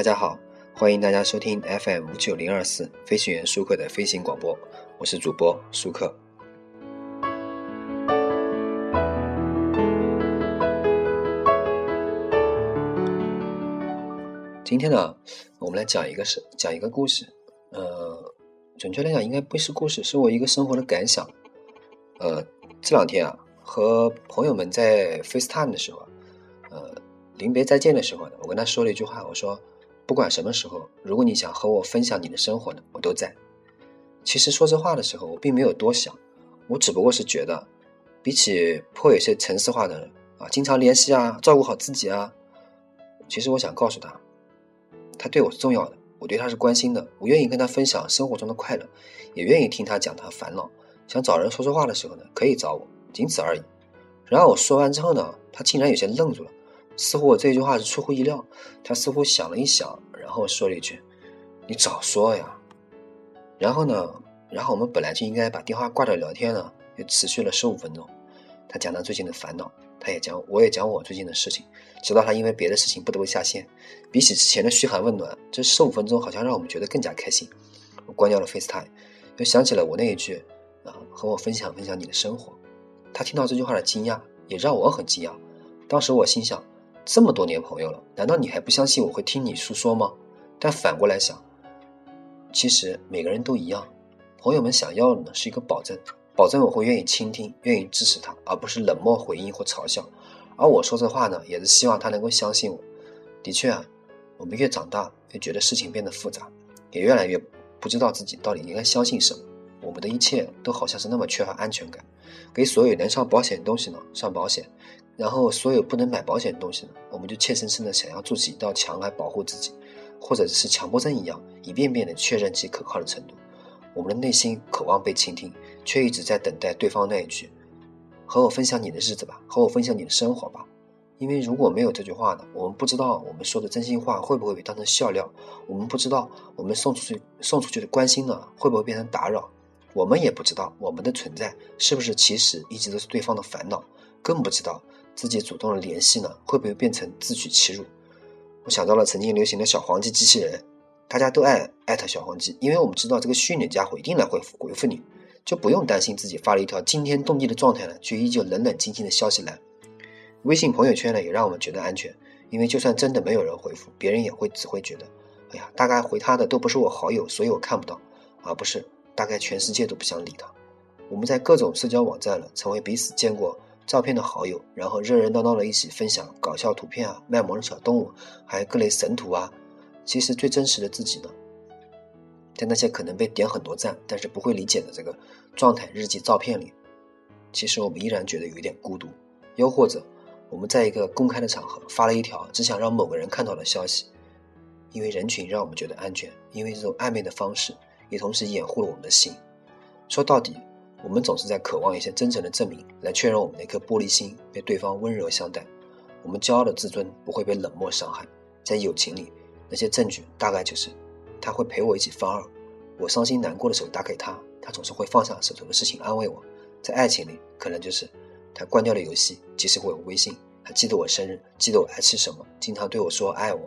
大家好，欢迎大家收听 FM 五九零二四飞行员舒克的飞行广播，我是主播舒克。今天呢，我们来讲一个事，讲一个故事。呃，准确来讲，应该不是故事，是我一个生活的感想。呃，这两天啊，和朋友们在 FaceTime 的时候，呃，临别再见的时候呢，我跟他说了一句话，我说。不管什么时候，如果你想和我分享你的生活呢，我都在。其实说这话的时候，我并没有多想，我只不过是觉得，比起颇有些城市化的人啊，经常联系啊，照顾好自己啊，其实我想告诉他，他对我是重要的，我对他是关心的，我愿意跟他分享生活中的快乐，也愿意听他讲他烦恼。想找人说说话的时候呢，可以找我，仅此而已。然后我说完之后呢，他竟然有些愣住了。似乎我这句话是出乎意料，他似乎想了一想，然后说了一句：“你早说呀。”然后呢，然后我们本来就应该把电话挂掉聊天了，又持续了十五分钟。他讲他最近的烦恼，他也讲，我也讲我最近的事情，直到他因为别的事情不得不下线。比起之前的嘘寒问暖，这十五分钟好像让我们觉得更加开心。我关掉了 FaceTime，又想起了我那一句：“啊，和我分享分享你的生活。”他听到这句话的惊讶，也让我很惊讶。当时我心想。这么多年朋友了，难道你还不相信我会听你诉说吗？但反过来想，其实每个人都一样。朋友们想要的呢是一个保证，保证我会愿意倾听，愿意支持他，而不是冷漠回应或嘲笑。而我说这话呢，也是希望他能够相信我。的确啊，我们越长大，越觉得事情变得复杂，也越来越不知道自己到底应该相信什么。我们的一切都好像是那么缺乏安全感，给所有能上保险的东西呢上保险。然后，所有不能买保险的东西呢，我们就怯生生的想要筑起一道墙来保护自己，或者是强迫症一样，一遍遍的确认其可靠的程度。我们的内心渴望被倾听，却一直在等待对方那一句：“和我分享你的日子吧，和我分享你的生活吧。”因为如果没有这句话呢，我们不知道我们说的真心话会不会被当成笑料，我们不知道我们送出去送出去的关心呢会不会变成打扰，我们也不知道我们的存在是不是其实一直都是对方的烦恼，更不知道。自己主动的联系呢，会不会变成自取其辱？我想到了曾经流行的小黄鸡机器人，大家都爱艾特小黄鸡，因为我们知道这个虚拟家伙一定来回复回复你，就不用担心自己发了一条惊天动地的状态呢，却依旧冷冷清清的消息来。微信朋友圈呢，也让我们觉得安全，因为就算真的没有人回复，别人也会只会觉得，哎呀，大概回他的都不是我好友，所以我看不到，而不是大概全世界都不想理他。我们在各种社交网站了，成为彼此见过。照片的好友，然后热热闹闹的一起分享搞笑图片啊，卖萌的小动物，还有各类神图啊。其实最真实的自己呢，在那些可能被点很多赞，但是不会理解的这个状态日记照片里，其实我们依然觉得有一点孤独。又或者，我们在一个公开的场合发了一条只想让某个人看到的消息，因为人群让我们觉得安全，因为这种暧昧的方式也同时掩护了我们的心。说到底。我们总是在渴望一些真诚的证明，来确认我们那颗玻璃心被对方温柔相待。我们骄傲的自尊不会被冷漠伤害。在友情里，那些证据大概就是：他会陪我一起放二，我伤心难过的时候打给他，他总是会放下手头的事情安慰我。在爱情里，可能就是他关掉了游戏，及时回我微信，还记得我生日，记得我爱吃什么，经常对我说爱我。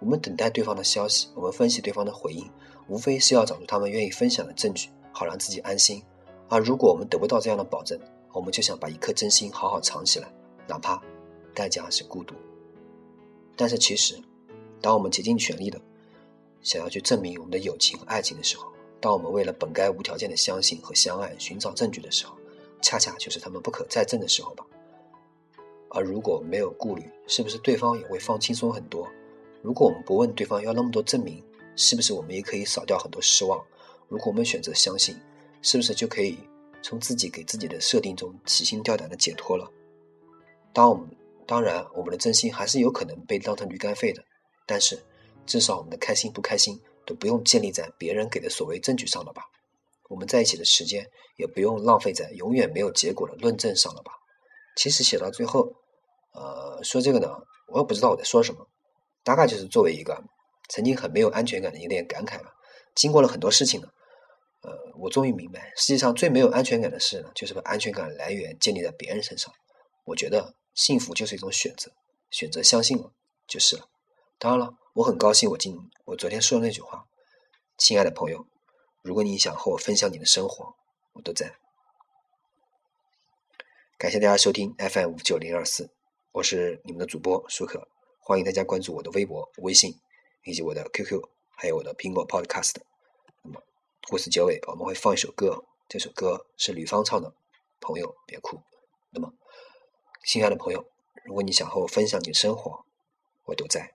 我们等待对方的消息，我们分析对方的回应，无非是要找出他们愿意分享的证据，好让自己安心。而如果我们得不到这样的保证，我们就想把一颗真心好好藏起来，哪怕代价是孤独。但是其实，当我们竭尽全力的想要去证明我们的友情和爱情的时候，当我们为了本该无条件的相信和相爱寻找证据的时候，恰恰就是他们不可再证的时候吧。而如果没有顾虑，是不是对方也会放轻松很多？如果我们不问对方要那么多证明，是不是我们也可以少掉很多失望？如果我们选择相信。是不是就可以从自己给自己的设定中提心吊胆的解脱了？当我们当然，我们的真心还是有可能被当成驴肝肺的，但是至少我们的开心不开心都不用建立在别人给的所谓证据上了吧？我们在一起的时间也不用浪费在永远没有结果的论证上了吧？其实写到最后，呃，说这个呢，我也不知道我在说什么，大概就是作为一个曾经很没有安全感的一点感慨吧。经过了很多事情呢。呃，我终于明白，世界上最没有安全感的事呢，就是把安全感来源建立在别人身上。我觉得幸福就是一种选择，选择相信了就是了。当然了，我很高兴，我今我昨天说的那句话，亲爱的朋友，如果你想和我分享你的生活，我都在。感谢大家收听 FM 五九零二四，我是你们的主播舒克，欢迎大家关注我的微博、微信以及我的 QQ，还有我的苹果 Podcast。故事结尾我们会放一首歌，这首歌是吕方唱的，《朋友别哭》。那么，亲爱的朋友，如果你想和我分享你的生活，我都在。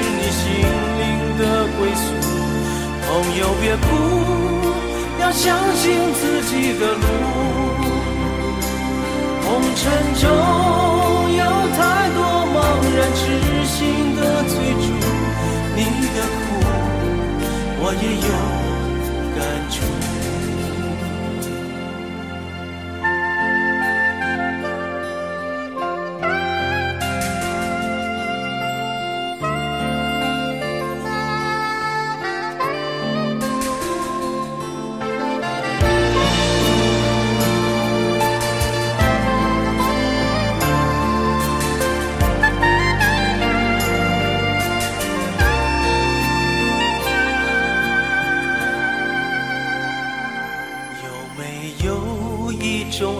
友别哭，要相信自己的路。红尘中有太多茫然痴心的追逐，你的苦我也有感触。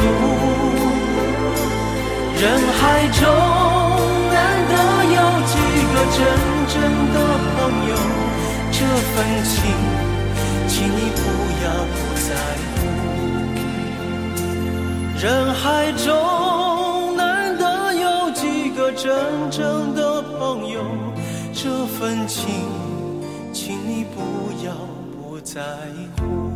独。人海中难得有几个真正的朋友，这份情，请你不要不在乎。人海中难得有几个真正的朋友，这份情，请你不要不在乎。